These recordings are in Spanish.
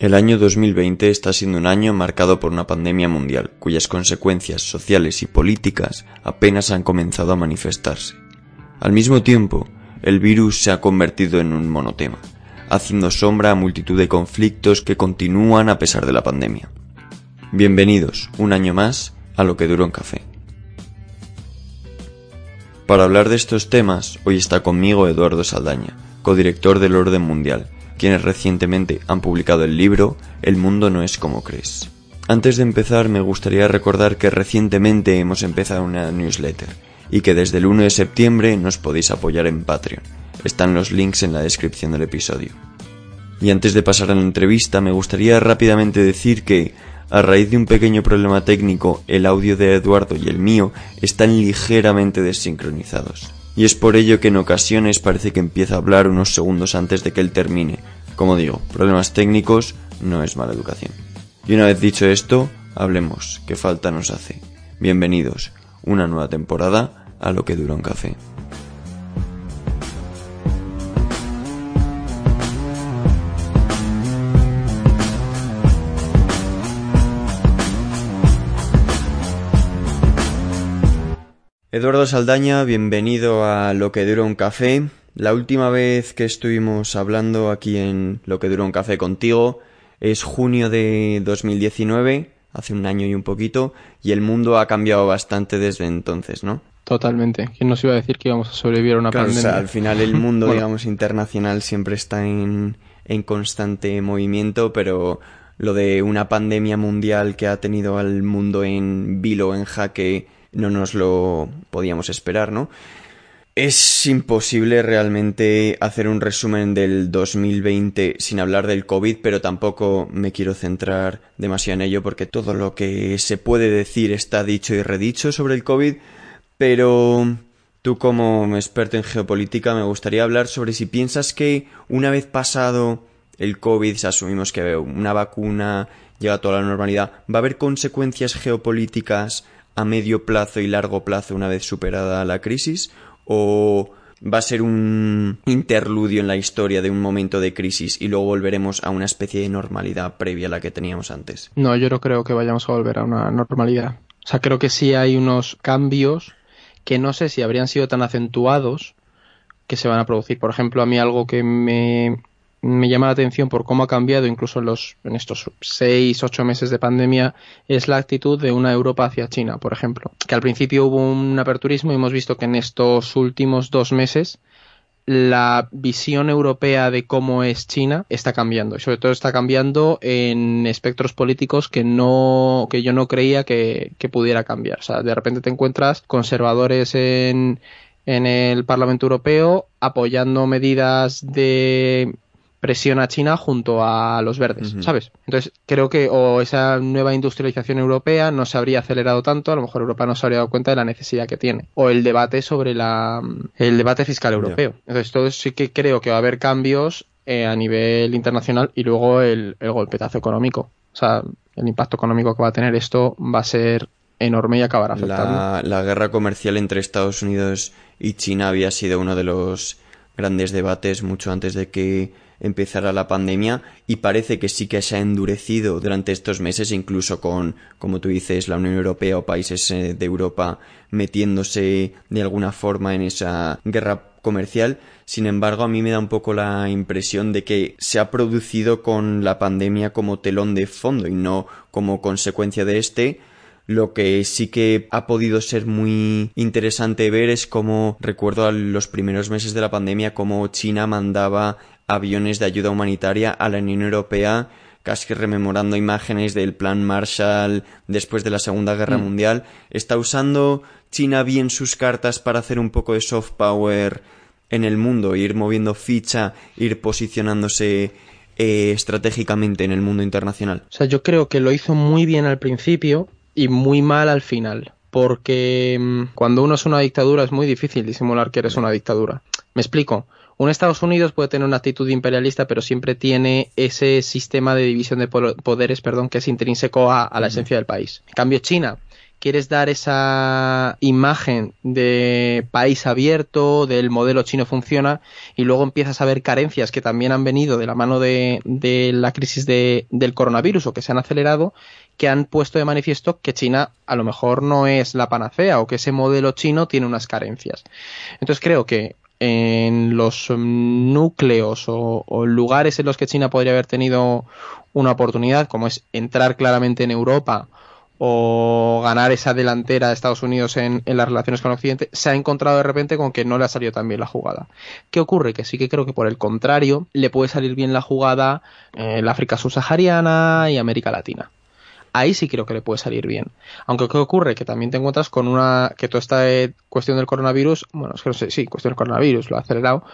El año 2020 está siendo un año marcado por una pandemia mundial, cuyas consecuencias sociales y políticas apenas han comenzado a manifestarse. Al mismo tiempo, el virus se ha convertido en un monotema, haciendo sombra a multitud de conflictos que continúan a pesar de la pandemia. Bienvenidos, un año más, a lo que duró en café. Para hablar de estos temas, hoy está conmigo Eduardo Saldaña, codirector del Orden Mundial, quienes recientemente han publicado el libro El mundo no es como crees. Antes de empezar me gustaría recordar que recientemente hemos empezado una newsletter y que desde el 1 de septiembre nos podéis apoyar en Patreon. Están los links en la descripción del episodio. Y antes de pasar a la entrevista me gustaría rápidamente decir que a raíz de un pequeño problema técnico, el audio de Eduardo y el mío están ligeramente desincronizados y es por ello que en ocasiones parece que empieza a hablar unos segundos antes de que él termine. Como digo, problemas técnicos no es mala educación. Y una vez dicho esto, hablemos, que falta nos hace. Bienvenidos, una nueva temporada a lo que dura un café. Eduardo Saldaña, bienvenido a Lo que dura un café. La última vez que estuvimos hablando aquí en Lo que dura un café contigo es junio de 2019, hace un año y un poquito, y el mundo ha cambiado bastante desde entonces, ¿no? Totalmente. ¿Quién nos iba a decir que íbamos a sobrevivir a una Claro, o pandemia? sea, al final el mundo, digamos, internacional siempre está en, en constante movimiento, pero lo de una pandemia mundial que ha tenido al mundo en vilo, en jaque, no nos lo podíamos esperar, ¿no? Es imposible realmente hacer un resumen del 2020 sin hablar del COVID, pero tampoco me quiero centrar demasiado en ello porque todo lo que se puede decir está dicho y redicho sobre el COVID, pero tú como experto en geopolítica me gustaría hablar sobre si piensas que una vez pasado el COVID, si asumimos que una vacuna llega a toda la normalidad, va a haber consecuencias geopolíticas a medio plazo y largo plazo una vez superada la crisis o va a ser un interludio en la historia de un momento de crisis y luego volveremos a una especie de normalidad previa a la que teníamos antes. No, yo no creo que vayamos a volver a una normalidad. O sea, creo que sí hay unos cambios que no sé si habrían sido tan acentuados que se van a producir. Por ejemplo, a mí algo que me, me llama la atención por cómo ha cambiado incluso en, los, en estos seis, ocho meses de pandemia es la actitud de una Europa hacia China, por ejemplo. Que al principio hubo un aperturismo y hemos visto que en estos últimos dos meses la visión europea de cómo es China está cambiando y sobre todo está cambiando en espectros políticos que no que yo no creía que, que pudiera cambiar o sea de repente te encuentras conservadores en en el Parlamento Europeo apoyando medidas de presión a China junto a los verdes. ¿sabes? Entonces creo que o esa nueva industrialización europea no se habría acelerado tanto, a lo mejor Europa no se habría dado cuenta de la necesidad que tiene, o el debate sobre la el debate fiscal europeo. Entonces todo sí que creo que va a haber cambios eh, a nivel internacional y luego el, el golpetazo económico, o sea, el impacto económico que va a tener esto va a ser enorme y acabará afectando. La, la guerra comercial entre Estados Unidos y China había sido uno de los grandes debates mucho antes de que empezara la pandemia y parece que sí que se ha endurecido durante estos meses, incluso con, como tú dices, la Unión Europea o países eh, de Europa metiéndose de alguna forma en esa guerra comercial. Sin embargo, a mí me da un poco la impresión de que se ha producido con la pandemia como telón de fondo y no como consecuencia de este. Lo que sí que ha podido ser muy interesante ver es cómo recuerdo a los primeros meses de la pandemia cómo China mandaba aviones de ayuda humanitaria a la Unión Europea casi rememorando imágenes del plan Marshall después de la Segunda Guerra Mm. Mundial. ¿Está usando China bien sus cartas para hacer un poco de soft power en el mundo, ir moviendo ficha, ir posicionándose eh, estratégicamente en el mundo internacional? O sea, yo creo que lo hizo muy bien al principio y muy mal al final. Porque mm, cuando uno es una dictadura es muy difícil disimular que eres una dictadura. Me explico. Un Estados Unidos puede tener una actitud imperialista, pero siempre tiene ese sistema de división de po- poderes, perdón, que es intrínseco a, a la esencia del país. En cambio, China, quieres dar esa imagen de país abierto, del modelo chino funciona, y luego empiezas a ver carencias que también han venido de la mano de, la crisis del coronavirus o que se han acelerado, que han puesto de manifiesto que China a lo mejor no es la panacea o que ese modelo chino tiene unas carencias. Entonces creo que en los núcleos o, lugares en los que China podría haber tenido una oportunidad, como es entrar claramente en Europa o ganar esa delantera de Estados Unidos en, las relaciones con Occidente, se ha encontrado de repente con que no le ha salido tan bien la jugada. ¿Qué ocurre? Que sí que creo que por el contrario le puede salir bien la jugada en la África subsahariana y América Latina. Ahí sí creo que le puede salir bien. Aunque ¿qué ocurre? Que también te encuentras con una... que toda esta cuestión del coronavirus, bueno, es que no sé, sí, cuestión del coronavirus, lo ha acelerado,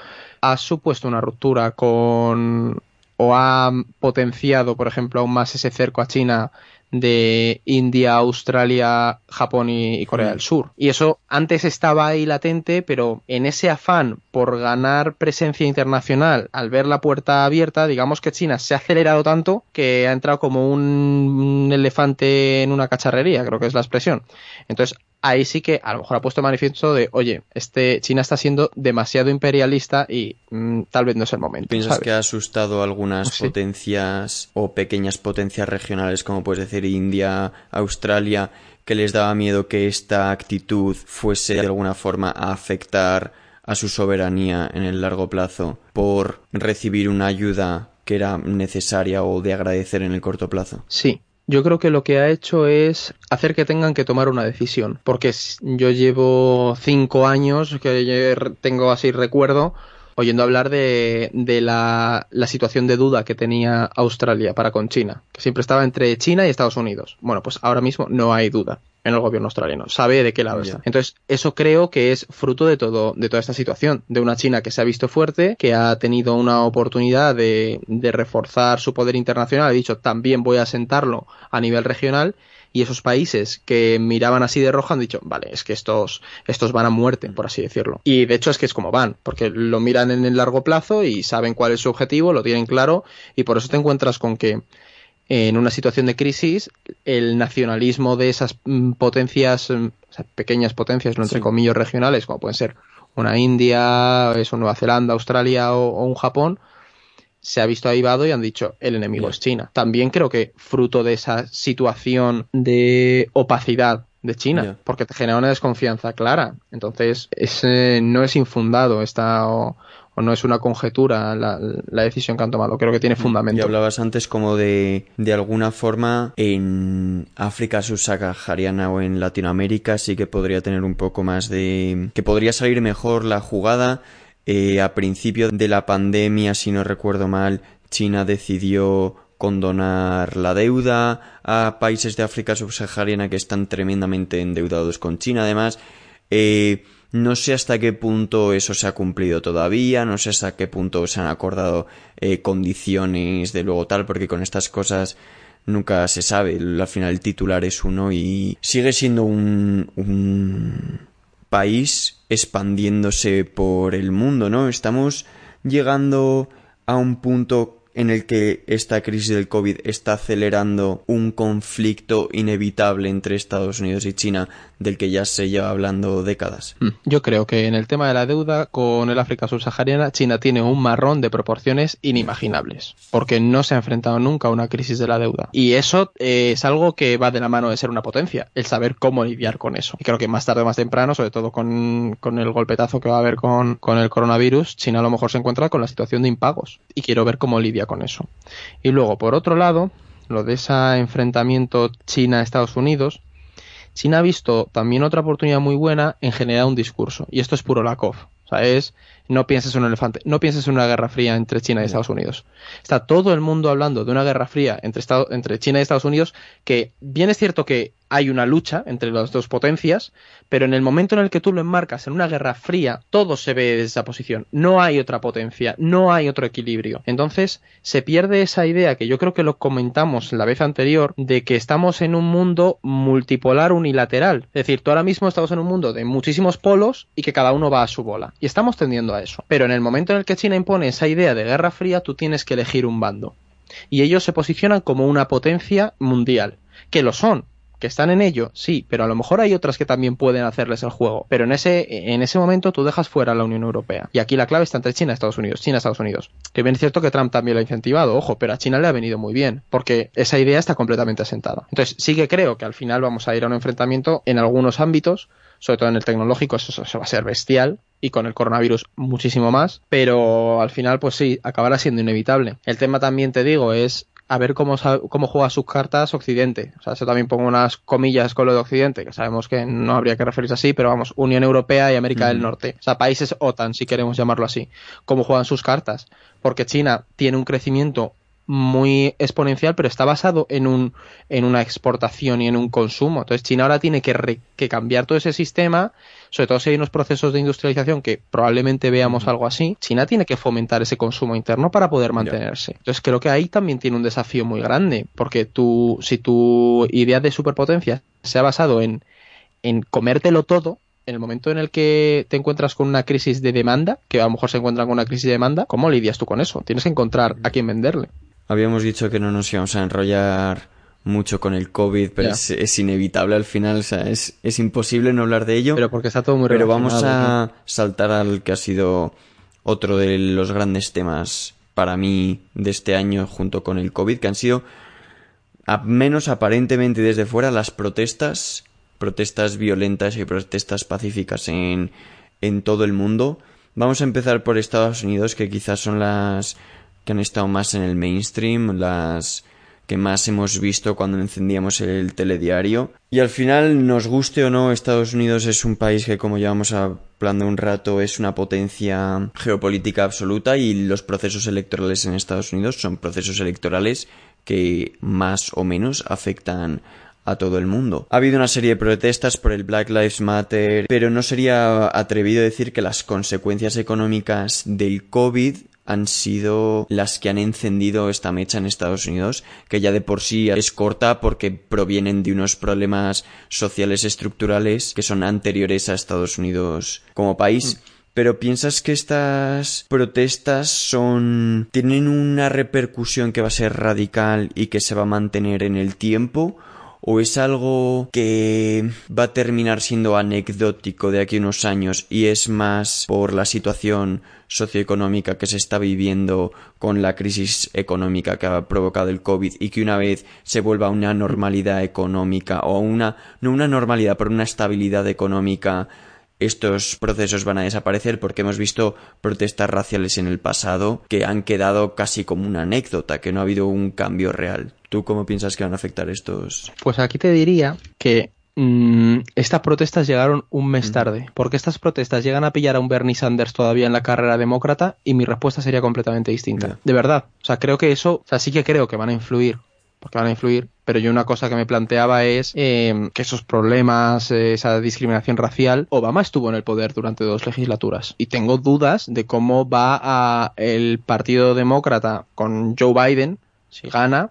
ha supuesto una ruptura con... o ha potenciado, por ejemplo, aún más ese cerco a China de India, Australia, Japón y, Corea del Sur. Y eso antes estaba ahí latente, pero en ese afán por ganar presencia internacional, al ver la puerta abierta, digamos que China se ha acelerado tanto que ha entrado como un elefante en una cacharrería, creo que es la expresión. Entonces, ahí sí que a lo mejor ha puesto manifiesto de, oye, este China está siendo demasiado imperialista y mm, tal vez no es el momento. ¿Piensas que ha asustado algunas potencias o pequeñas potencias regionales, como puedes decir India, Australia, que les daba miedo que esta actitud fuese de alguna forma a afectar a su soberanía en el largo plazo por recibir una ayuda que era necesaria o de agradecer en el corto plazo? Sí, yo creo que lo que ha hecho es hacer que tengan que tomar una decisión. Porque yo llevo cinco años, que tengo así recuerdo, oyendo hablar de, de la, la, situación de duda que tenía Australia para con China, que siempre estaba entre China y Estados Unidos. Bueno, pues ahora mismo no hay duda en el gobierno australiano, sabe de qué lado está. Entonces, eso creo que es fruto de todo, de toda esta situación, de una China que se ha visto fuerte, que ha tenido una oportunidad de, de reforzar su poder internacional, ha dicho también voy a sentarlo a nivel regional y esos países que miraban así de rojo han dicho, vale, es que estos, estos van a muerte, por así decirlo. Y de hecho es que es como van, porque lo miran en el largo plazo y saben cuál es su objetivo, lo tienen claro, y por eso te encuentras con que en una situación de crisis, el nacionalismo de esas mm, potencias, mm, pequeñas potencias, no entre comillas regionales, como pueden ser una India, eso, Nueva Zelanda, Australia o un Japón, se ha visto avivado y han dicho el enemigo es China. También creo que fruto de esa situación de opacidad de China, porque te genera una desconfianza clara. Entonces, ese no es infundado esta o, no es una conjetura la, decisión que han tomado. Creo que tiene fundamento. Y hablabas antes como de, de alguna forma, en África subsahariana o en Latinoamérica sí que podría tener un poco más de... que podría salir mejor la jugada eh, a principio de la pandemia, si no recuerdo mal, China decidió condonar la deuda a países de África subsahariana que están tremendamente endeudados con China. Además, eh, no sé hasta qué punto eso se ha cumplido todavía, no sé hasta qué punto se han acordado eh, condiciones de luego tal, porque con estas cosas nunca se sabe. Al final el titular es uno y sigue siendo un, un país expandiéndose por el mundo, ¿no? Estamos llegando a un punto en el que esta crisis del COVID está acelerando un conflicto inevitable entre Estados Unidos y China del que ya se lleva hablando décadas. Hmm. Yo creo que en el tema de la deuda con el África subsahariana, China tiene un marrón de proporciones inimaginables, porque no se ha enfrentado nunca a una crisis de la deuda. Y eso eh, es algo que va de la mano de ser una potencia, el saber cómo lidiar con eso. Y creo que más tarde o más temprano, sobre todo con, el golpetazo que va a haber con, con el coronavirus, China a lo mejor se encuentra con la situación de impagos. Y quiero ver cómo lidia con eso. Y luego, por otro lado, lo de ese enfrentamiento China-Estados Unidos, China ha visto también otra oportunidad muy buena en generar un discurso. Y esto es puro Lakov. O sea, es no pienses en un elefante, no pienses en una guerra fría entre China y Estados Unidos. Está todo el mundo hablando de una guerra fría entre, entre China y Estados Unidos, que bien es cierto que hay una lucha entre las dos potencias, pero en el momento en el que tú lo enmarcas en una guerra fría, todo se ve desde esa posición. No hay otra potencia, no hay otro equilibrio. Entonces, se pierde esa idea que yo creo que lo comentamos la vez anterior, de que estamos en un mundo multipolar unilateral. Es decir, tú ahora mismo estamos en un mundo de muchísimos polos y que cada uno va a su bola. Y estamos tendiendo eso. Pero en el momento en el que China impone esa idea de guerra fría, tú tienes que elegir un bando. Y ellos se posicionan como una potencia mundial. Que lo son, que están en ello, sí, pero a lo mejor hay otras que también pueden hacerles el juego. Pero en ese, en ese momento tú dejas fuera a la Unión Europea. Y aquí la clave está entre China y Estados Unidos. China Estados Unidos. Que bien es cierto que Trump también lo ha incentivado, ojo, pero a China le ha venido muy bien, porque esa idea está completamente asentada. Entonces, sí que creo que al final vamos a ir a un enfrentamiento en algunos ámbitos, sobre todo en el tecnológico, eso, eso va a ser bestial, y con el coronavirus muchísimo más, pero al final pues sí, acabará siendo inevitable. El tema también te digo es a ver cómo, cómo juega sus cartas Occidente. O sea, eso también pongo unas comillas con lo de Occidente, que sabemos que no habría que referirse así, pero vamos, Unión Europea y América del Norte. O sea, países OTAN, si queremos llamarlo así. Cómo juegan sus cartas. Porque China tiene un crecimiento muy exponencial, pero está basado en, un, en una exportación y en un consumo. Entonces China ahora tiene que, que cambiar todo ese sistema, sobre todo si hay unos procesos de industrialización que probablemente veamos algo así. China tiene que fomentar ese consumo interno para poder mantenerse. Entonces creo que ahí también tiene un desafío muy grande, porque tú, si tu idea de superpotencia se ha basado en, en comértelo todo, en el momento en el que te encuentras con una crisis de demanda, que a lo mejor se encuentran con una crisis de demanda, ¿cómo lidias tú con eso? Tienes que encontrar a quién venderle. Habíamos dicho que no nos íbamos a enrollar mucho con el COVID, pero es, inevitable al final, o sea, es, es, imposible no hablar de ello. Pero porque está todo muy Pero vamos a saltar al que ha sido otro de los grandes temas para mí de este año junto con el COVID, que han sido, a menos aparentemente desde fuera, las protestas, protestas violentas y protestas pacíficas en, en todo el mundo. Vamos a empezar por Estados Unidos, que quizás son las que han estado más en el mainstream, las que más hemos visto cuando encendíamos el telediario. Y al final, nos guste o no, Estados Unidos es un país que, como llevamos hablando un rato, es una potencia geopolítica absoluta y los procesos electorales en Estados Unidos son procesos electorales que más o menos afectan a todo el mundo. Ha habido una serie de protestas por el Black Lives Matter, pero no sería atrevido decir que las consecuencias económicas del COVID han sido las que han encendido esta mecha en Estados Unidos, que ya de por sí es corta porque provienen de unos problemas sociales estructurales que son anteriores a Estados Unidos como país. Mm. Pero piensas que estas protestas son tienen una repercusión que va a ser radical y que se va a mantener en el tiempo o es algo que va a terminar siendo anecdótico de aquí a unos años y es más por la situación socioeconómica que se está viviendo con la crisis económica que ha provocado el COVID y que una vez se vuelva una normalidad económica o una no una normalidad pero una estabilidad económica estos procesos van a desaparecer porque hemos visto protestas raciales en el pasado que han quedado casi como una anécdota, que no ha habido un cambio real. ¿Tú cómo piensas que van a afectar estos? Pues aquí te diría que mm, estas protestas llegaron un mes tarde, porque estas protestas llegan a pillar a un Bernie Sanders todavía en la carrera demócrata y mi respuesta sería completamente distinta. De verdad. O sea, creo que eso, o sea, sí que creo que van a influir porque van a influir, pero yo una cosa que me planteaba es eh, que esos problemas, eh, esa discriminación racial, Obama estuvo en el poder durante dos legislaturas y tengo dudas de cómo va a el Partido Demócrata con Joe Biden, si gana,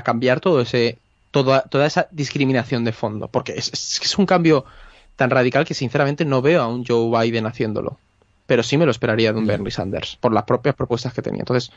a cambiar todo ese toda, toda esa discriminación de fondo, porque es, es, es un cambio tan radical que sinceramente no veo a un Joe Biden haciéndolo, pero sí me lo esperaría de un Bernie Sanders por las propias propuestas que tenía. Entonces,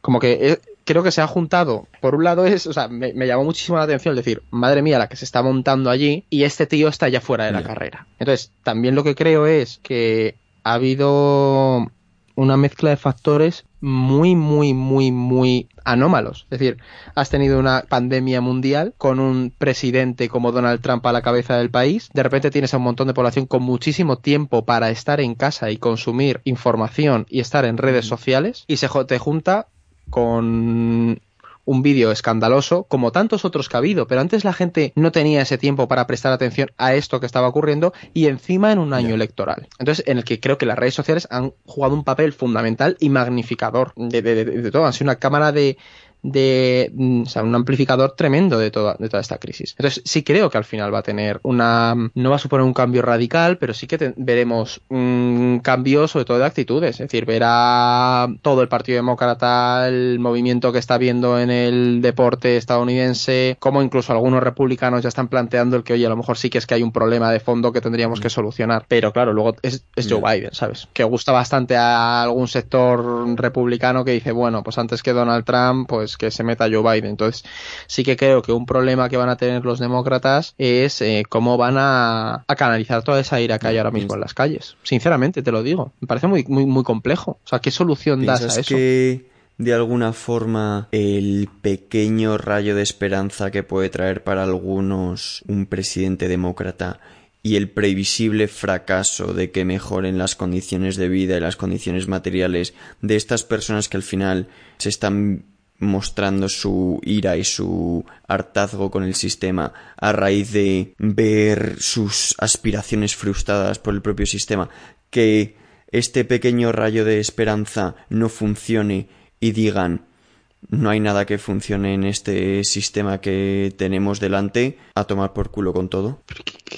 como que eh, creo que se ha juntado, por un lado es, o sea, me, llamó muchísimo la atención el decir, madre mía, la que se está montando allí y este tío está ya fuera de la carrera. Entonces, también lo que creo es que ha habido una mezcla de factores muy, muy, muy, muy anómalos. Es decir, has tenido una pandemia mundial con un presidente como Donald Trump a la cabeza del país. De repente tienes a un montón de población con muchísimo tiempo para estar en casa y consumir información y estar en redes sociales. Y se te junta con un vídeo escandaloso, como tantos otros que ha habido, pero antes la gente no tenía ese tiempo para prestar atención a esto que estaba ocurriendo y encima en un año electoral. Entonces, en el que creo que las redes sociales han jugado un papel fundamental y magnificador de, de todo. Han sido una cámara de, de mm, o sea, un amplificador tremendo de toda, de toda esta crisis. Entonces sí creo que al final va a tener una, no va a suponer un cambio radical, pero sí que veremos un cambio sobre todo de actitudes, es decir, verá todo el Partido Demócrata, el movimiento que está viendo en el deporte estadounidense, como incluso algunos republicanos ya están planteando el que, oye, a lo mejor sí que es que hay un problema de fondo que tendríamos que solucionar, pero claro, luego es, es Joe Biden, ¿sabes? Que gusta bastante a algún sector republicano que dice, bueno, pues antes que Donald Trump, pues pues que se meta Joe Biden. Entonces, sí que creo que un problema que van a tener los demócratas es eh, cómo van a, canalizar toda esa ira que hay ahora mismo en las calles. Sinceramente, te lo digo. Me parece muy, muy, muy complejo. O sea, ¿qué solución das a eso? que de alguna forma el pequeño rayo de esperanza que puede traer para algunos un presidente demócrata y el previsible fracaso de que mejoren las condiciones de vida y las condiciones materiales de estas personas que al final se están mostrando su ira y su hartazgo con el sistema a raíz de ver sus aspiraciones frustradas por el propio sistema, que este pequeño rayo de esperanza no funcione y digan no hay nada que funcione en este sistema que tenemos delante, a tomar por culo con todo.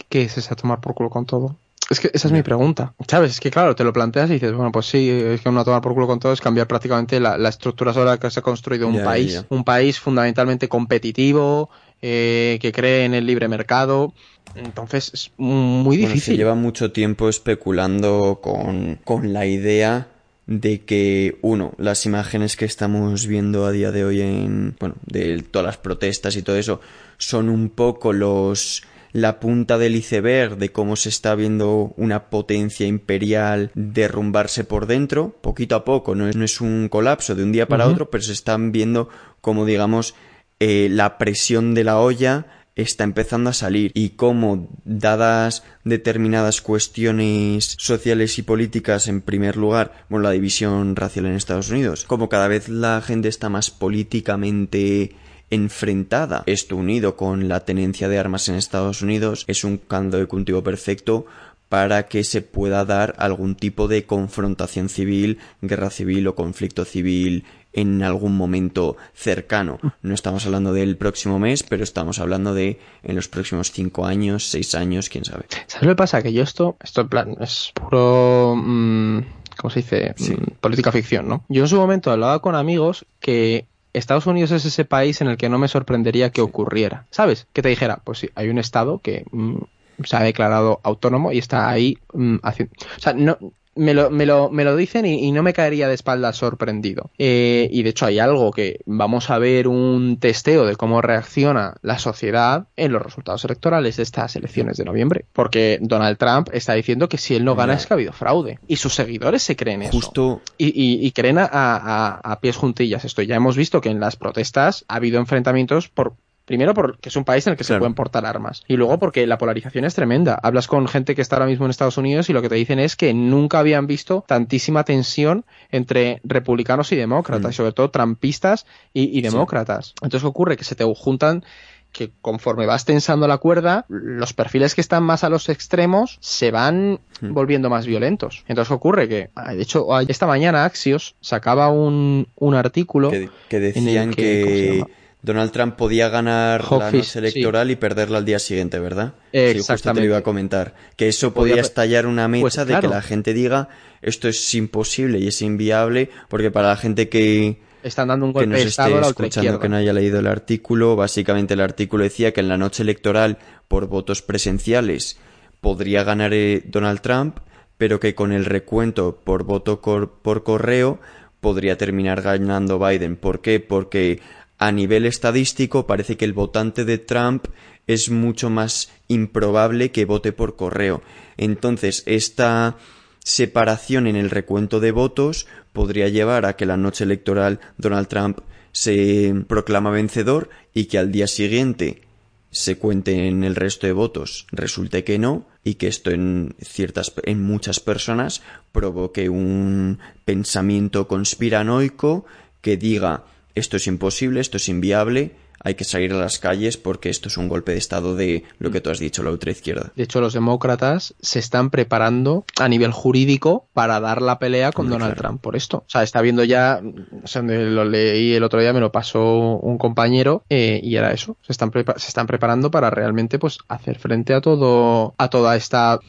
¿Qué, es ese a tomar por culo con todo? Es que esa es mi pregunta. ¿Sabes? Es que claro, te lo planteas y dices, bueno, pues sí, es que una tomar por culo con todo es cambiar prácticamente la, estructura sobre la que se ha construido un país. Un país fundamentalmente competitivo, eh, que cree en el libre mercado. Entonces es muy difícil. se lleva mucho tiempo especulando con, con la idea de que, uno, las imágenes que estamos viendo a día de hoy en, bueno, de todas las protestas y todo eso, son un poco los, la punta del iceberg de cómo se está viendo una potencia imperial derrumbarse por dentro, poquito a poco, no es, no es un colapso de un día para otro, pero se están viendo como, digamos, eh, la presión de la olla está empezando a salir y cómo, dadas determinadas cuestiones sociales y políticas, en primer lugar, bueno, la división racial en Estados Unidos, como cada vez la gente está más políticamente enfrentada, esto unido con la tenencia de armas en Estados Unidos, es un caldo de cultivo perfecto para que se pueda dar algún tipo de confrontación civil, guerra civil o conflicto civil en algún momento cercano. No estamos hablando del próximo mes, pero estamos hablando de en los próximos cinco años, seis años, quién sabe. ¿Sabes lo que pasa? Que yo esto, esto en plan, es puro, mm, ¿cómo se dice? Mm, política ficción, ¿no? Yo en su momento hablaba con amigos que Estados Unidos es ese país en el que no me sorprendería que ocurriera. ¿Sabes? Que te dijera, pues sí, hay un estado que mm, se ha declarado autónomo y está ahí haciendo... O sea, no, me lo, me lo, me lo dicen y, no me caería de espaldas sorprendido. Eh, y de hecho hay algo que vamos a ver un testeo de cómo reacciona la sociedad en los resultados electorales de estas elecciones de noviembre. Porque Donald Trump está diciendo que si él no gana es que ha habido fraude. Y sus seguidores se creen Justo... eso. Y, y, creen a, a, a pies juntillas esto. Ya hemos visto que en las protestas ha habido enfrentamientos por Primero porque es un país en el que se pueden portar armas. Y luego porque la polarización es tremenda. Hablas con gente que está ahora mismo en Estados Unidos y lo que te dicen es que nunca habían visto tantísima tensión entre republicanos y demócratas, mm. sobre todo trampistas y, demócratas. Entonces, ¿qué ocurre? Que se te juntan que conforme vas tensando la cuerda, los perfiles que están más a los extremos se van mm. volviendo más violentos. Entonces ¿qué ocurre que, ah, de hecho, esta mañana Axios sacaba un, un artículo que, decían que Donald Trump podía ganar la noche electoral y perderla al día siguiente, ¿verdad? Exactamente. Sí, justo te lo iba a comentar. Que eso podía estallar una mecha pues de que la gente diga esto es imposible y es inviable, porque para la gente que, están dando un golpe que nos esté escuchando que no haya leído el artículo, básicamente el artículo decía que en la noche electoral por votos presenciales podría ganar eh, Donald Trump, pero que con el recuento por voto por correo podría terminar ganando Biden. ¿Por qué? Porque a nivel estadístico parece que el votante de Trump es mucho más improbable que vote por correo. Entonces, esta separación en el recuento de votos podría llevar a que la noche electoral Donald Trump se proclama vencedor y que al día siguiente se cuente en el resto de votos resulte que no y que esto en ciertas en muchas personas provoque un pensamiento conspiranoico que diga esto es imposible, esto es inviable, hay que salir a las calles porque esto es un golpe de Estado de lo que tú has dicho, la ultraizquierda. De hecho, los demócratas se están preparando a nivel jurídico para dar la pelea con Donald Trump por esto. O sea, está viendo ya, o sea, lo leí el otro día, me lo pasó un compañero eh, y era eso. Se están, se están preparando para realmente pues hacer frente a todo, a toda esta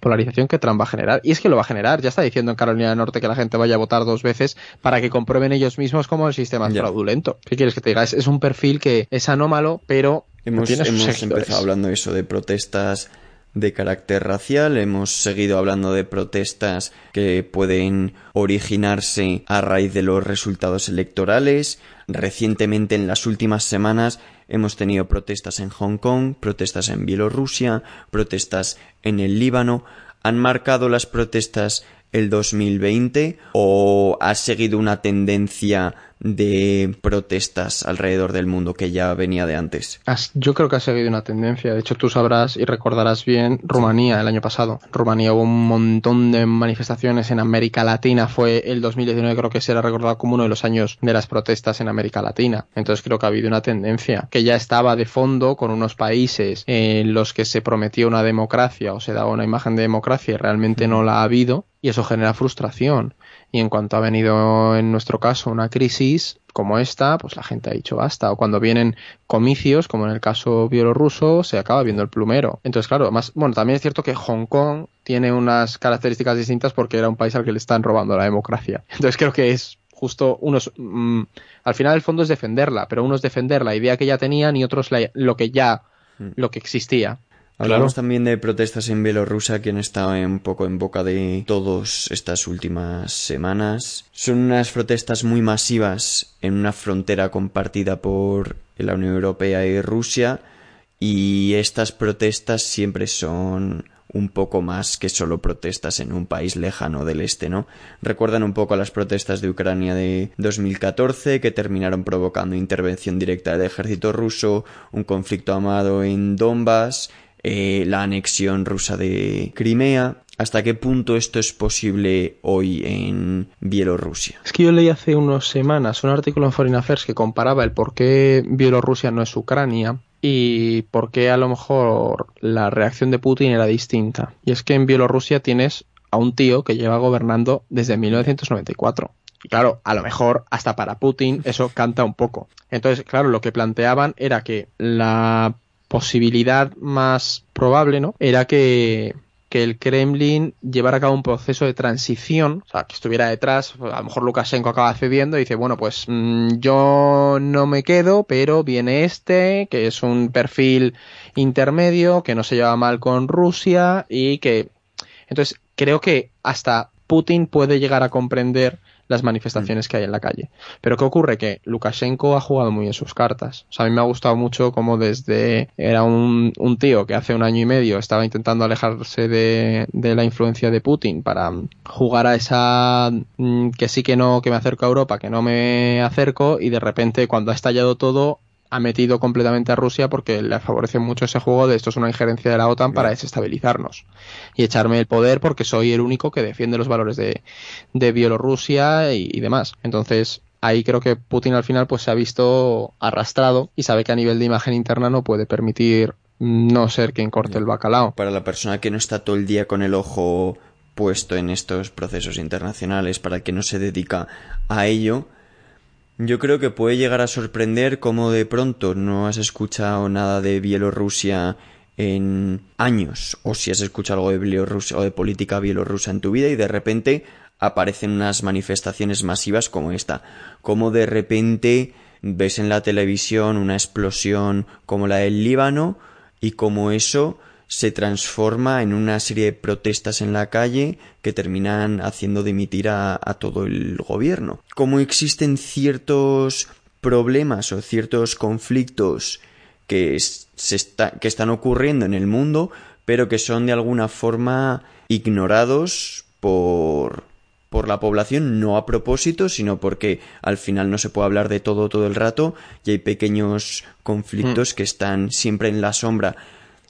polarización que Trump va a generar. Y es que lo va a generar. Ya está diciendo en Carolina del Norte que la gente vaya a votar dos veces para que comprueben ellos mismos cómo el sistema es fraudulento. ¿Qué quieres que te diga? Es, un perfil que es anómalo, pero hemos, hemos empezado hablando eso de protestas de carácter racial, hemos seguido hablando de protestas que pueden originarse a raíz de los resultados electorales. Recientemente, en las últimas semanas, hemos tenido protestas en Hong Kong, protestas en Bielorrusia, protestas en el Líbano. ¿Han marcado las protestas el 2020 o ha seguido una tendencia de protestas alrededor del mundo que ya venía de antes. Yo creo que ha seguido una tendencia. De hecho, tú sabrás y recordarás bien Rumanía el año pasado. Rumanía hubo un montón de manifestaciones en América Latina. Fue el 2019, creo que será recordado como uno de los años de las protestas en América Latina. Entonces creo que ha habido una tendencia que ya estaba de fondo con unos países en los que se prometió una democracia o se daba una imagen de democracia y realmente no la ha habido. Y eso genera frustración. Y en cuanto ha venido en nuestro caso una crisis como esta, pues la gente ha dicho basta. O cuando vienen comicios, como en el caso bielorruso, se acaba viendo el plumero. Entonces, claro, más, bueno, también es cierto que Hong Kong tiene unas características distintas porque era un país al que le están robando la democracia. Entonces creo que es justo unos mm, al final el fondo es defenderla pero unos defender la idea que ya tenían y otros lo que ya mm. lo que existía Hablamos también de protestas en Bielorrusia que han estado un poco en boca de todos estas últimas semanas. Son unas protestas muy masivas en una frontera compartida por la Unión Europea y Rusia y estas protestas siempre son un poco más que solo protestas en un país lejano del este, ¿no? Recuerdan un poco a las protestas de Ucrania de 2014 que terminaron provocando intervención directa del ejército ruso, un conflicto amado en Donbass eh, la anexión rusa de Crimea. ¿Hasta qué punto esto es posible hoy en Bielorrusia? Es que yo leí hace unas semanas un artículo en Foreign Affairs que comparaba el por qué Bielorrusia no es Ucrania y por qué a lo mejor la reacción de Putin era distinta. Y es que en Bielorrusia tienes a un tío que lleva gobernando desde 1994. Y claro, a lo mejor hasta para Putin eso canta un poco. Entonces, claro, lo que planteaban era que la posibilidad más probable, ¿no? Era que, que el Kremlin llevara a cabo un proceso de transición, o sea, que estuviera detrás, a lo mejor Lukashenko acaba cediendo y dice, bueno, pues mm, yo no me quedo, pero viene este, que es un perfil intermedio, que no se lleva mal con Rusia y que... Entonces, creo que hasta Putin puede llegar a comprender las manifestaciones que hay en la calle. Pero ¿qué ocurre? Que Lukashenko ha jugado muy en sus cartas. O sea, a mí me ha gustado mucho como desde era un, un tío que hace un año y medio estaba intentando alejarse de, de la influencia de Putin para jugar a esa mm, que sí que no, que me acerco a Europa, que no me acerco y de repente cuando ha estallado todo ha metido completamente a Rusia porque le favorece mucho ese juego de esto es una injerencia de la OTAN para desestabilizarnos y echarme el poder porque soy el único que defiende los valores de, de Bielorrusia y, demás. Entonces, ahí creo que Putin al final pues se ha visto arrastrado y sabe que a nivel de imagen interna no puede permitir no ser quien corte el bacalao. Para la persona que no está todo el día con el ojo puesto en estos procesos internacionales, para el que no se dedica a ello, yo creo que puede llegar a sorprender cómo de pronto no has escuchado nada de Bielorrusia en años, o si has escuchado algo de Bielorrusia o de política bielorrusa en tu vida y de repente aparecen unas manifestaciones masivas como esta, como de repente ves en la televisión una explosión como la del Líbano y como eso se transforma en una serie de protestas en la calle que terminan haciendo dimitir a, todo el gobierno. Como existen ciertos problemas o ciertos conflictos que, se que están ocurriendo en el mundo, pero que son de alguna forma ignorados por, por la población, no a propósito, sino porque al final no se puede hablar de todo todo el rato y hay pequeños conflictos mm. que están siempre en la sombra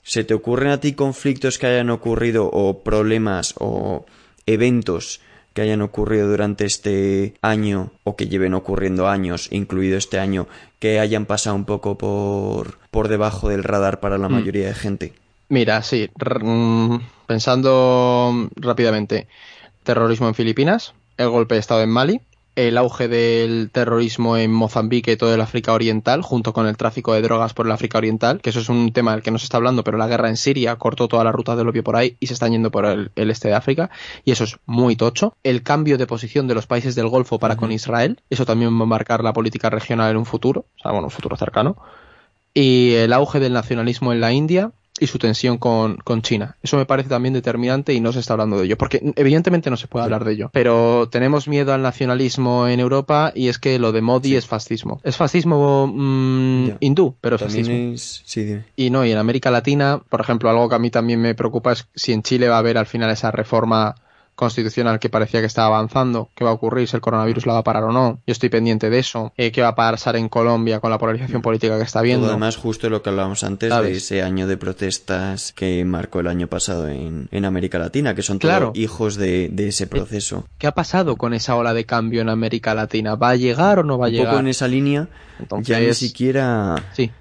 ¿Se te ocurren a ti conflictos que hayan ocurrido o problemas o eventos que hayan ocurrido durante este año o que lleven ocurriendo años, incluido este año, que hayan pasado un poco por, por debajo del radar para la mm. mayoría de gente? Mira, sí, mm, pensando rápidamente, terrorismo en Filipinas, el golpe de Estado en Mali, el auge del terrorismo en Mozambique y todo el África Oriental, junto con el tráfico de drogas por el África Oriental, que eso es un tema del que no se está hablando, pero la guerra en Siria cortó toda la ruta del opio por ahí y se están yendo por el, este de África, y eso es muy tocho. El cambio de posición de los países del Golfo para con Israel, eso también va a marcar la política regional en un futuro, o sea, bueno, un futuro cercano. Y el auge del nacionalismo en la India, y su tensión con, con, China. Eso me parece también determinante y no se está hablando de ello, porque evidentemente no se puede hablar de ello, pero tenemos miedo al nacionalismo en Europa y es que lo de Modi es fascismo. Es fascismo mm, hindú, pero es fascismo. y no, y en América Latina, por ejemplo, algo que a mí también me preocupa es si en Chile va a haber al final esa reforma constitucional que parecía que estaba avanzando, qué va a ocurrir, si el coronavirus la va a parar o no. Yo estoy pendiente de eso. Eh, qué va a pasar en Colombia con la polarización política que está viendo. además, justo lo que hablábamos antes de ese año de protestas que marcó el año pasado en, América Latina, que son todos hijos de, ese proceso. ¿Qué ha pasado con esa ola de cambio en América Latina? ¿Va a llegar o no va a llegar? Un poco en esa línea, ya ni siquiera... Sí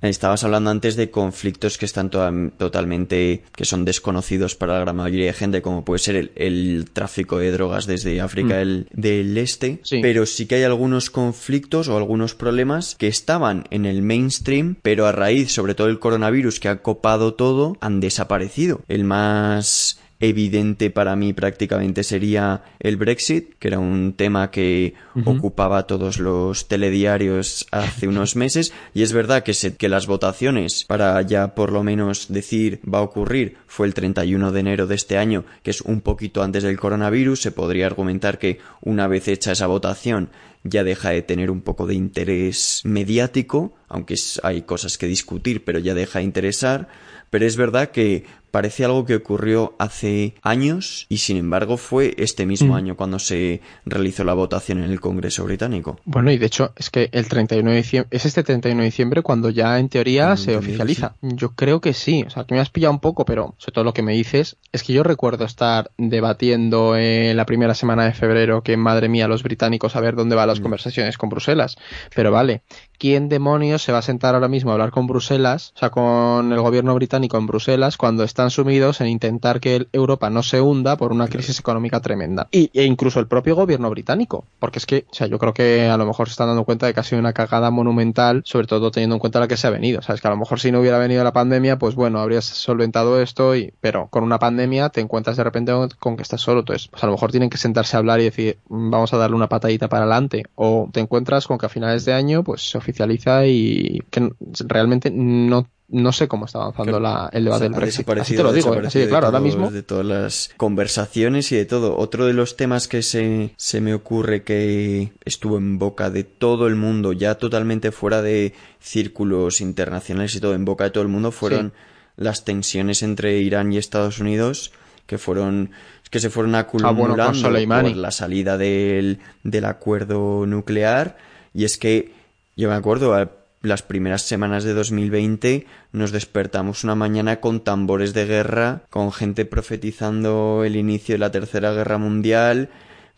Estabas hablando antes de conflictos que están totalmente, que son desconocidos para la gran mayoría de gente, como puede ser el, tráfico de drogas desde África mm. del, Este. Pero sí que hay algunos conflictos o algunos problemas que estaban en el mainstream, pero a raíz, sobre todo el coronavirus que ha copado todo, han desaparecido. El más evidente para mí prácticamente sería el Brexit, que era un tema que ocupaba todos los telediarios hace unos meses, y es verdad que, que las votaciones, para ya por lo menos decir va a ocurrir, fue el 31 de enero de este año, que es un poquito antes del coronavirus, se podría argumentar que una vez hecha esa votación ya deja de tener un poco de interés mediático, aunque hay cosas que discutir, pero ya deja de interesar, pero es verdad que parece algo que ocurrió hace años y sin embargo fue este mismo mm. año cuando se realizó la votación en el Congreso británico. Bueno, y de hecho es que el 31 de diciembre, es este 31 de diciembre cuando ya en teoría se oficializa. Yo creo que sí, o sea, que me has pillado un poco, pero sobre todo lo que me dices es que yo recuerdo estar debatiendo en la primera semana de febrero que madre mía los británicos a ver dónde van las mm. conversaciones con Bruselas. Pero vale, ¿quién demonios se va a sentar ahora mismo a hablar con Bruselas, o sea, con el gobierno británico en Bruselas cuando están sumidos en intentar que Europa no se hunda por una crisis económica tremenda. Y, e incluso el propio gobierno británico, porque es que, o sea, yo creo que a lo mejor se están dando cuenta de que ha sido una cagada monumental, sobre todo teniendo en cuenta la que se ha venido. Sabes que a lo mejor si no hubiera venido la pandemia, pues bueno, habrías solventado esto, y, pero con una pandemia te encuentras de repente con que estás solo. Entonces, pues a lo mejor tienen que sentarse a hablar y decir, mm, vamos a darle una patadita para adelante. O te encuentras con que a finales de año, pues se oficializa y que realmente no no sé cómo está avanzando la, el debate del Brexit. Así te lo digo, ¿eh? claro, ahora mismo. De todas las conversaciones y de todo. Otro de los temas que se, se me ocurre que estuvo en boca de todo el mundo, ya totalmente fuera de círculos internacionales y todo, en boca de todo el mundo, fueron las tensiones entre Irán y Estados Unidos, que fueron que se fueron acumulando ah, por la salida del, del acuerdo nuclear. Y es que yo me acuerdo, las primeras semanas de 2020 nos despertamos una mañana con tambores de guerra, con gente profetizando el inicio de la Tercera Guerra Mundial,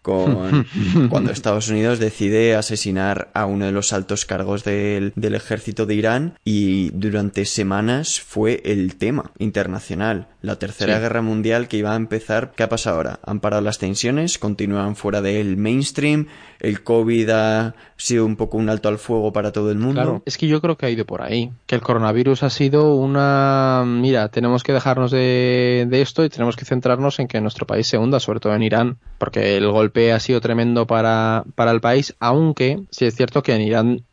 con cuando Estados Unidos decide asesinar a uno de los altos cargos del, del, ejército de Irán y durante semanas fue el tema internacional. La tercera guerra mundial que iba a empezar, ¿qué ha pasado ahora? Han parado las tensiones, continúan fuera del mainstream, el COVID ha sido un poco un alto al fuego para todo el mundo. Claro, es que yo creo que ha ido por ahí, que el coronavirus ha sido una, mira, tenemos que dejarnos de, de esto y tenemos que centrarnos en que nuestro país se hunda, sobre todo en Irán, porque el golpe ha sido tremendo para, para el país, aunque sí es cierto que en Irán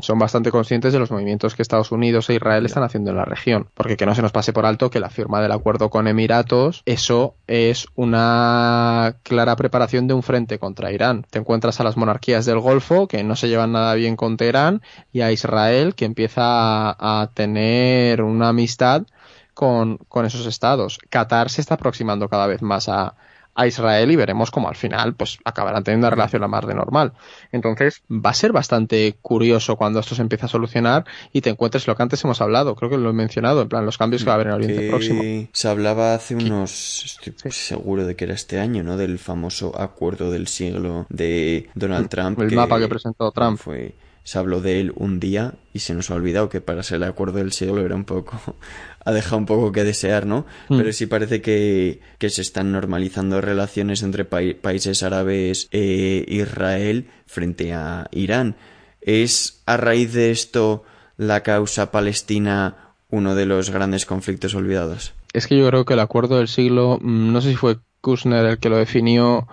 son bastante conscientes de los movimientos que Estados Unidos e Israel están haciendo en la región. Porque que no se nos pase por alto que la firma del acuerdo con Emiratos, eso es una clara preparación de un frente contra Irán. Te encuentras a las monarquías del Golfo que no se llevan nada bien con Teherán y a Israel que empieza a, a tener una amistad con, con esos estados. Qatar se está aproximando cada vez más a, a Israel y veremos cómo al final pues acabarán teniendo una relación la más de normal. Entonces va a ser bastante curioso cuando esto se empiece a solucionar y te encuentres lo que antes hemos hablado, creo que lo he mencionado, en plan los cambios que va a haber en Oriente Próximo. Se hablaba hace unos, estoy seguro de que era este año, ¿no? Del famoso acuerdo del siglo de Donald Trump. El mapa que presentó Trump. Fue se habló de él un día y se nos ha olvidado que para ser el acuerdo del siglo era un poco ha dejado un poco que desear, ¿no? Mm. Pero sí parece que, que, se están normalizando relaciones entre países árabes e Israel frente a Irán. ¿Es a raíz de esto la causa palestina uno de los grandes conflictos olvidados? Es que yo creo que el acuerdo del siglo, mm, no sé si fue Kushner el que lo definió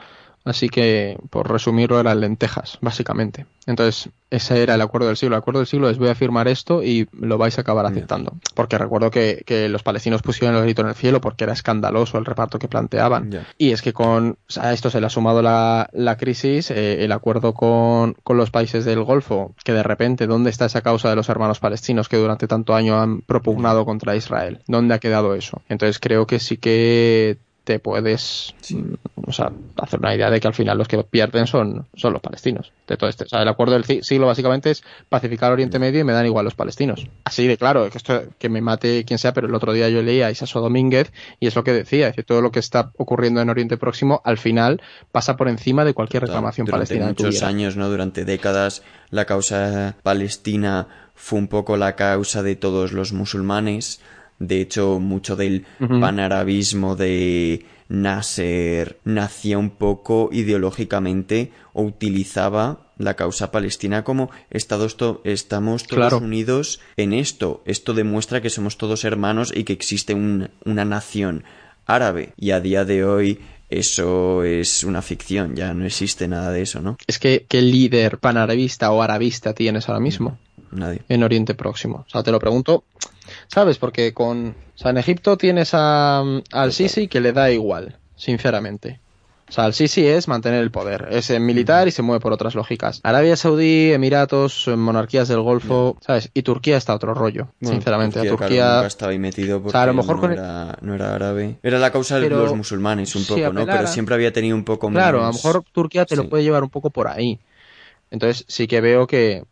Así que, por resumirlo, eran lentejas, básicamente. Entonces, ese era el acuerdo del siglo. El acuerdo del siglo es voy a firmar esto y lo vais a acabar aceptando. Porque recuerdo que, los palestinos pusieron el grito en el cielo porque era escandaloso el reparto que planteaban. Y es que con a esto se le ha sumado la, crisis, eh, el acuerdo con, con, los países del Golfo, que de repente, ¿dónde está esa causa de los hermanos palestinos que durante tanto año han propugnado contra Israel? ¿Dónde ha quedado eso? Entonces creo que sí que te puedes mm, o sea, hacer una idea de que al final los que pierden son, son los palestinos. De todo este, o sea, el acuerdo del siglo básicamente es pacificar Oriente Medio y me dan igual los palestinos. Así de claro, que esto que me mate quien sea, pero el otro día yo leía a Isaso Domínguez y es lo que decía, es que todo lo que está ocurriendo en Oriente Próximo al final pasa por encima de cualquier reclamación Durante palestina. muchos años, ¿no? Durante décadas la causa palestina fue un poco la causa de todos los musulmanes. De hecho, mucho del panarabismo de Nasser nacía un poco ideológicamente o utilizaba la causa palestina como Estados estamos todos unidos en esto. Esto demuestra que somos todos hermanos y que existe una nación árabe. Y a día de hoy eso es una ficción, ya no existe nada de eso, ¿no? Es que, ¿qué líder panarabista o arabista tienes ahora mismo? Nadie. En Oriente Próximo. O sea, te lo pregunto ¿Sabes? Porque con. O sea, en Egipto tienes a, al Sisi que le da igual, sinceramente. O sea, el Sisi es mantener el poder. Es militar y se mueve por otras lógicas. Arabia Saudí, Emiratos, monarquías del Golfo, ¿sabes? Y Turquía está otro rollo, sinceramente. Turquía, Turquía... estaba ahí metido porque a lo mejor no, era, no, era, árabe. Era la causa de los musulmanes un poco, ¿no? Pero siempre había tenido un poco más... Claro, a lo mejor Turquía te lo puede llevar un poco por ahí. Entonces sí que veo que,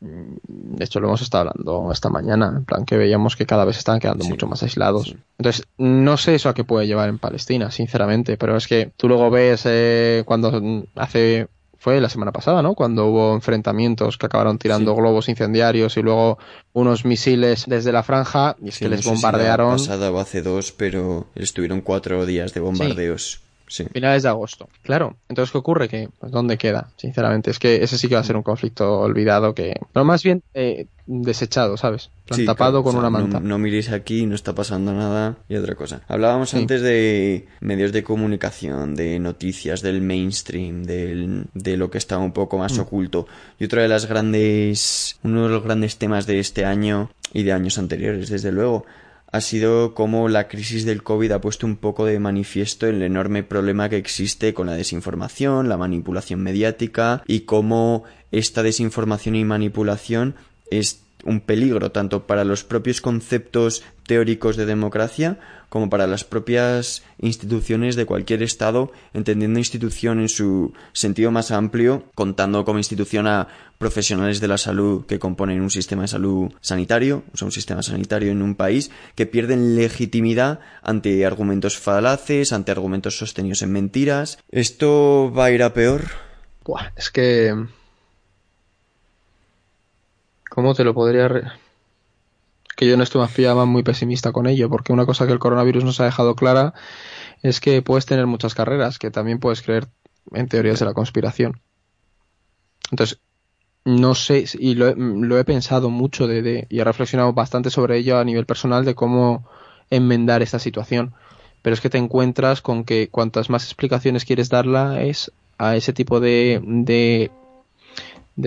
de hecho, lo hemos estado hablando esta mañana, en plan que veíamos que cada vez estaban quedando mucho más aislados. Entonces, no sé eso a qué puede llevar en Palestina, sinceramente, pero es que tú luego ves eh, cuando hace fue la semana pasada, ¿no? Cuando hubo enfrentamientos que acabaron tirando globos incendiarios y luego unos misiles desde la franja y es que les bombardearon. Si pasada o hace dos, pero estuvieron cuatro días de bombardeos. Finales de agosto. Claro. Entonces, ¿qué ocurre? Que, pues, ¿dónde queda? Sinceramente, es que ese sí que va a ser un conflicto olvidado que... No, más bien eh, desechado, ¿sabes? tapado con una manta. No, miréis aquí, no está pasando nada y otra cosa. Hablábamos antes de medios de comunicación, de noticias, del mainstream, del, de lo que está un poco más mm. oculto. Y otro de las grandes... Uno de los grandes temas de este año y de años anteriores, desde luego, ha sido como la crisis del COVID ha puesto un poco de manifiesto el enorme problema que existe con la desinformación, la manipulación mediática y cómo esta desinformación y manipulación es un peligro tanto para los propios conceptos teóricos de democracia como para las propias instituciones de cualquier Estado, entendiendo institución en su sentido más amplio, contando como institución a profesionales de la salud que componen un sistema de salud sanitario, o sea, un sistema sanitario en un país, que pierden legitimidad ante argumentos falaces, ante argumentos sostenidos en mentiras. ¿Esto va a ir a peor? es que ¿Cómo te lo podría.? Que yo en esto me muy pesimista con ello, porque una cosa que el coronavirus nos ha dejado clara es que puedes tener muchas carreras, que también puedes creer en teorías de la conspiración. Entonces, no sé, y lo, he pensado mucho de, y he reflexionado bastante sobre ello a nivel personal de cómo enmendar esta situación. Pero es que te encuentras con que cuantas más explicaciones quieres darla es a ese tipo de de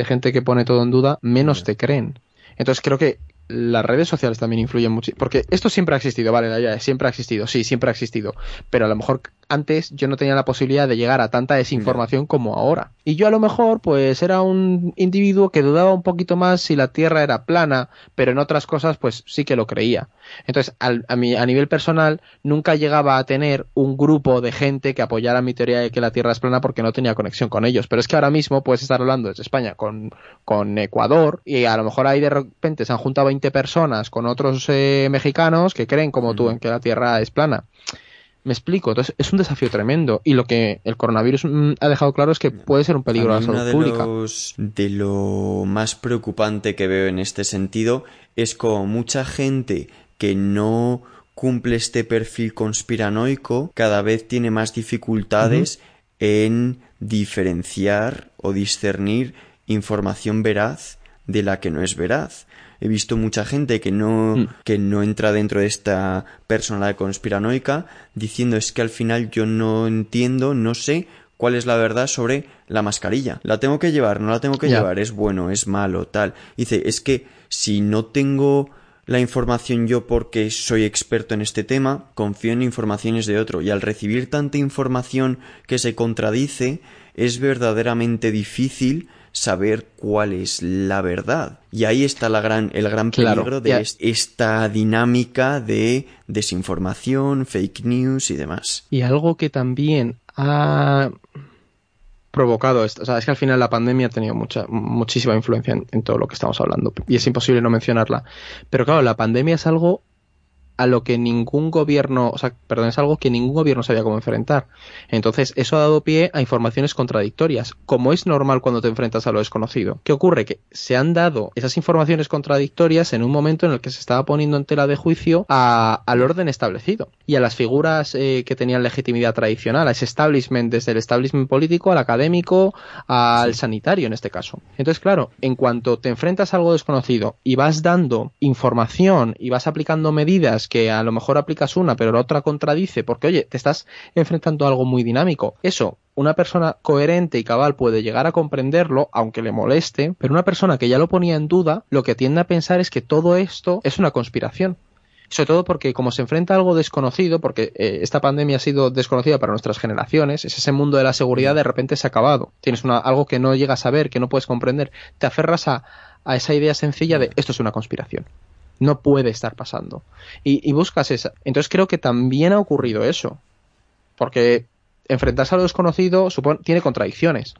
gente que pone todo en duda, menos te creen. Entonces creo que las redes sociales también influyen mucho. Porque esto siempre ha existido, vale, ya, siempre ha existido, sí, siempre ha existido. Pero a lo mejor antes yo no tenía la posibilidad de llegar a tanta desinformación como ahora. Y yo a lo mejor pues era un individuo que dudaba un poquito más si la Tierra era plana, pero en otras cosas pues sí que lo creía. Entonces a, a nivel personal nunca llegaba a tener un grupo de gente que apoyara mi teoría de que la Tierra es plana porque no tenía conexión con ellos. Pero es que ahora mismo puedes estar hablando desde España con, con Ecuador y a lo mejor ahí de repente se han juntado 20 personas con otros eh, mexicanos que creen como tú en que la Tierra es plana. Me explico, entonces es un desafío tremendo. Y lo que el coronavirus mm, ha dejado claro es que puede ser un peligro a la salud de pública. de lo más preocupante que veo en este sentido es como mucha gente que no cumple este perfil conspiranoico cada vez tiene más dificultades en diferenciar o discernir información veraz de la que no es veraz he visto mucha gente que no, mm. que no entra dentro de esta personalidad conspiranoica diciendo es que al final yo no entiendo, no sé cuál es la verdad sobre la mascarilla. ¿La tengo que llevar? ¿No la tengo que llevar? ¿Es bueno? ¿Es malo? Tal. Dice, es que si no tengo la información yo porque soy experto en este tema, confío en informaciones de otro y al recibir tanta información que se contradice, es verdaderamente difícil saber cuál es la verdad. Y ahí está la gran, el gran peligro de esta dinámica de desinformación, fake news y demás. Y algo que también ha provocado esto. O sea, es que al final la pandemia ha tenido mucha, muchísima influencia en, todo lo que estamos hablando. Y es imposible no mencionarla. Pero claro, la pandemia es algo a lo que ningún gobierno, o sea, perdón, es algo que ningún gobierno sabía cómo enfrentar. Entonces, eso ha dado pie a informaciones contradictorias, como es normal cuando te enfrentas a lo desconocido. ¿Qué ocurre? Que se han dado esas informaciones contradictorias en un momento en el que se estaba poniendo en tela de juicio al orden establecido y a las figuras eh, que tenían legitimidad tradicional, a ese establishment, desde el establishment político al académico, al sanitario en este caso. Entonces, claro, en cuanto te enfrentas a algo desconocido y vas dando información y vas aplicando medidas que a lo mejor aplicas una, pero la otra contradice, porque oye, te estás enfrentando a algo muy dinámico. Eso, una persona coherente y cabal puede llegar a comprenderlo, aunque le moleste, pero una persona que ya lo ponía en duda, lo que tiende a pensar es que todo esto es una conspiración sobre todo porque como se enfrenta a algo desconocido, porque eh, esta pandemia ha sido desconocida para nuestras generaciones, es ese mundo de la seguridad de repente se ha acabado. Tienes una, algo que no llegas a ver, que no puedes comprender. Te aferras a, a esa idea sencilla de esto es una conspiración no puede estar pasando. Y, buscas esa. Entonces creo que también ha ocurrido eso. Porque enfrentarse a lo desconocido supone, tiene contradicciones.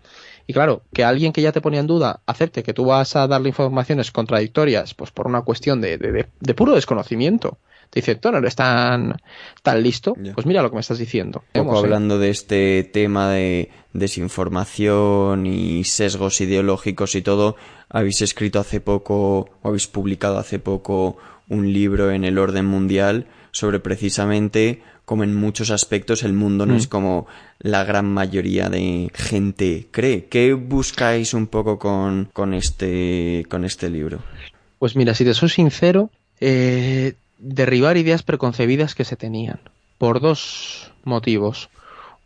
Y claro, que alguien que ya te ponía en duda acepte que tú vas a darle informaciones contradictorias, pues por una cuestión de, de, puro desconocimiento. Te dice, tú no eres tan, tan listo, pues mira lo que me estás diciendo. poco hablando de este tema de desinformación y sesgos ideológicos y todo, habéis escrito hace poco, o habéis publicado hace poco un libro en el orden mundial sobre precisamente como en muchos aspectos el mundo no es mm. como la gran mayoría de gente cree. ¿Qué buscáis un poco con, con, este, con este libro? Pues mira, si te soy sincero, eh, derribar ideas preconcebidas que se tenían. Por dos motivos.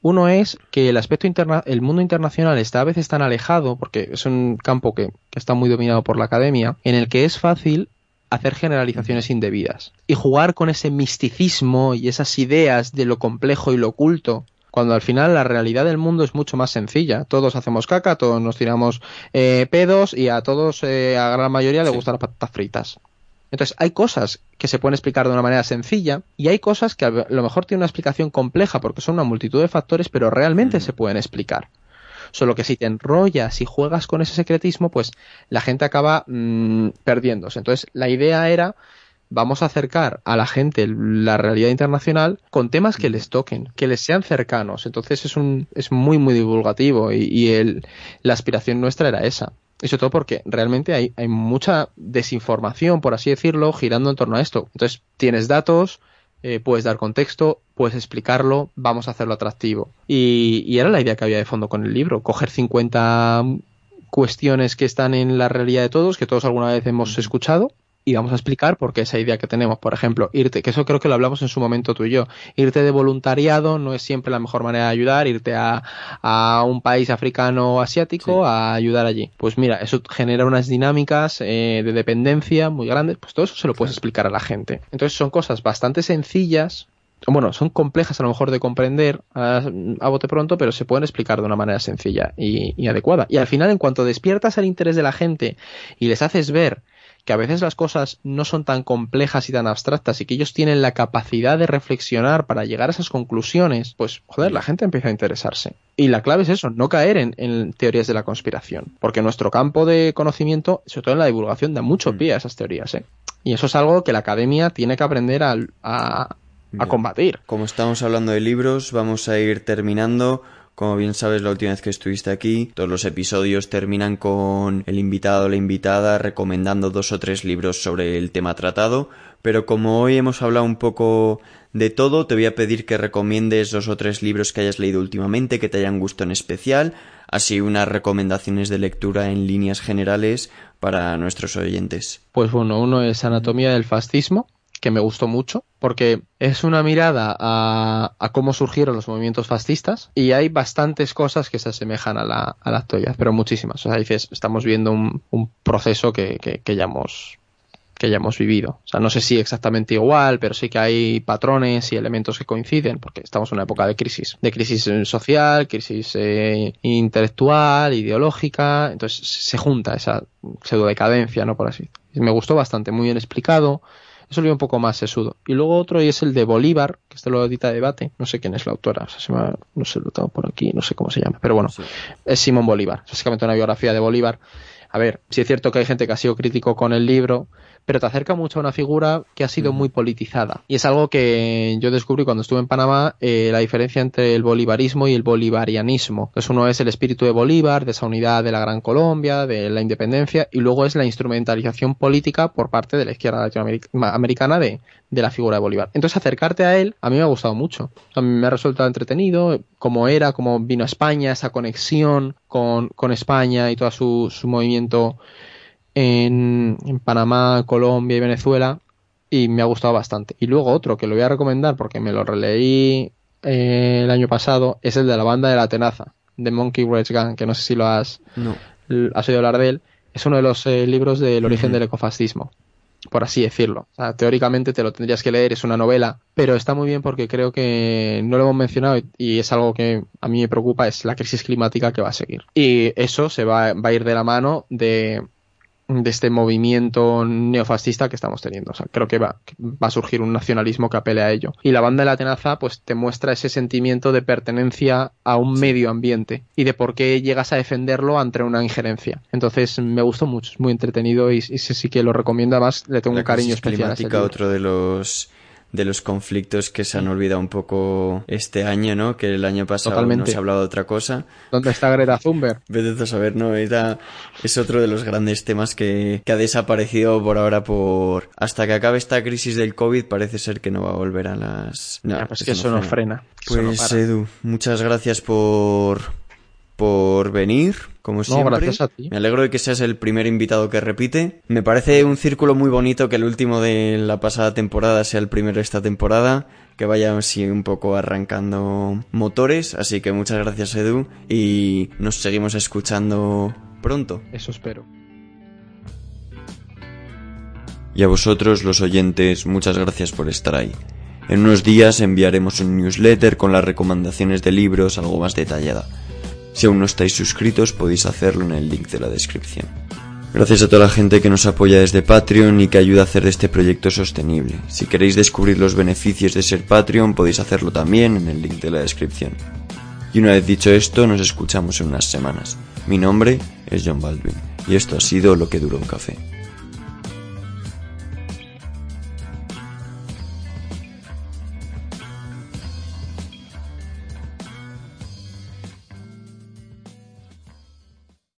Uno es que el aspecto interna el mundo internacional está a veces tan alejado, porque es un campo que, está muy dominado por la academia, en el que es fácil hacer generalizaciones indebidas y jugar con ese misticismo y esas ideas de lo complejo y lo oculto cuando al final la realidad del mundo es mucho más sencilla. Todos hacemos caca, todos nos tiramos eh, pedos y a todos, eh, a gran mayoría, le gustan las patatas fritas. Entonces, hay cosas que se pueden explicar de una manera sencilla y hay cosas que a lo mejor tienen una explicación compleja porque son una multitud de factores, pero realmente se pueden explicar. Solo que si te enrollas y juegas con ese secretismo, pues la gente acaba mm, perdiéndose. Entonces, la idea era vamos a acercar a la gente la realidad internacional con temas que les toquen, que les sean cercanos. Entonces es un es muy muy divulgativo y, y el, la aspiración nuestra era esa. Y sobre todo porque realmente hay, hay mucha desinformación, por así decirlo, girando en torno a esto. Entonces, tienes datos, eh, puedes dar contexto, puedes explicarlo, vamos a hacerlo atractivo. Y, y, era la idea que había de fondo con el libro, coger 50 cuestiones que están en la realidad de todos, que todos alguna vez hemos escuchado, y vamos a explicar por qué esa idea que tenemos, por ejemplo, irte, que eso creo que lo hablamos en su momento tú y yo, irte de voluntariado no es siempre la mejor manera de ayudar, irte a, a un país africano o asiático a ayudar allí. Pues mira, eso genera unas dinámicas eh, de dependencia muy grandes, pues todo eso se lo puedes explicar a la gente. Entonces son cosas bastante sencillas, bueno, son complejas a lo mejor de comprender a, bote pronto, pero se pueden explicar de una manera sencilla y, y adecuada. Y al final, en cuanto despiertas el interés de la gente y les haces ver que a veces las cosas no son tan complejas y tan abstractas y que ellos tienen la capacidad de reflexionar para llegar a esas conclusiones, pues joder, la gente empieza a interesarse. Y la clave es eso, no caer en, teorías de la conspiración, porque nuestro campo de conocimiento, sobre todo en la divulgación, da mucho mm. pie a esas teorías. ¿eh? Y eso es algo que la academia tiene que aprender a, a, a combatir. Como estamos hablando de libros, vamos a ir terminando. Como bien sabes, la última vez que estuviste aquí, todos los episodios terminan con el invitado o la invitada recomendando dos o tres libros sobre el tema tratado, pero como hoy hemos hablado un poco de todo, te voy a pedir que recomiendes dos o tres libros que hayas leído últimamente, que te hayan gustado en especial, así unas recomendaciones de lectura en líneas generales para nuestros oyentes. Pues bueno, uno es Anatomía del Fascismo, que me gustó mucho, porque es una mirada a, a, cómo surgieron los movimientos fascistas y hay bastantes cosas que se asemejan a la, a la actualidad, pero muchísimas. O sea, dices, estamos viendo un, proceso que, que, que ya hemos que ya hemos vivido. O sea, no sé si exactamente igual, pero sí que hay patrones y elementos que coinciden, porque estamos en una época de crisis, de crisis social, crisis eh, intelectual, ideológica, entonces se junta esa pseudo decadencia, ¿no? Por así. Me gustó bastante, muy bien explicado. Eso lo un poco más sesudo. Y luego otro y es el de Bolívar, que este lo edita Debate. No sé quién es la autora, o sea, se me, no sé, lo tengo por aquí, no sé cómo se llama. Pero bueno, sí. es Simón Bolívar. Básicamente una biografía de Bolívar. A ver, si es cierto que hay gente que ha sido crítico con el libro, pero te acerca mucho a una figura que ha sido muy politizada. Y es algo que yo descubrí cuando estuve en Panamá, eh, la diferencia entre el bolivarismo y el bolivarianismo. Entonces uno es el espíritu de Bolívar, de esa unidad de la Gran Colombia, de la independencia, y luego es la instrumentalización política por parte de la izquierda latinoamericana de, de la figura de Bolívar. Entonces acercarte a él a mí me ha gustado mucho. A mí me ha resultado entretenido, cómo era, cómo vino a España, esa conexión con, con España y todo su, su movimiento en, en, Panamá, Colombia y Venezuela y me ha gustado bastante. Y luego otro que lo voy a recomendar porque me lo releí eh, el año pasado es el de la banda de la tenaza, de Monkey Rage Gang, que no sé si lo has, no. has oído hablar de él. Es uno de los eh, libros del origen uh -huh. del ecofascismo, por así decirlo. O sea, teóricamente te lo tendrías que leer, es una novela, pero está muy bien porque creo que no lo hemos mencionado y, y es algo que a mí me preocupa, es la crisis climática que va a seguir. Y eso se va, va a ir de la mano de de este movimiento neofascista que estamos teniendo. O sea, creo que va, va, a surgir un nacionalismo que apele a ello. Y la banda de la tenaza, pues te muestra ese sentimiento de pertenencia a un sí. medio ambiente y de por qué llegas a defenderlo ante una injerencia. Entonces, me gustó mucho, es muy entretenido y, y sí que lo recomiendo. Además, le tengo la un cariño especial. A ese otro de los de los conflictos que se han olvidado un poco este año, ¿no? Que el año pasado Totalmente. no se ha hablado de otra cosa. ¿Dónde está Greta Thunberg? Vete a saber, ¿no? Era, es otro de los grandes temas que, que, ha desaparecido por ahora por... Hasta que acabe esta crisis del COVID parece ser que no va a volver a las... No, ya, pues que eso no frena. frena. Pues no Edu, muchas gracias por por venir, como no, siempre. Gracias a ti. Me alegro de que seas el primer invitado que repite. Me parece un círculo muy bonito que el último de la pasada temporada sea el primero de esta temporada, que vaya así un poco arrancando motores, así que muchas gracias Edu y nos seguimos escuchando pronto. Eso espero. Y a vosotros, los oyentes, muchas gracias por estar ahí. En unos días enviaremos un newsletter con las recomendaciones de libros algo más detallada. Si aún no estáis suscritos podéis hacerlo en el link de la descripción. Gracias a toda la gente que nos apoya desde Patreon y que ayuda a hacer de este proyecto sostenible. Si queréis descubrir los beneficios de ser Patreon podéis hacerlo también en el link de la descripción. Y una vez dicho esto, nos escuchamos en unas semanas. Mi nombre es John Baldwin y esto ha sido Lo que dura un café.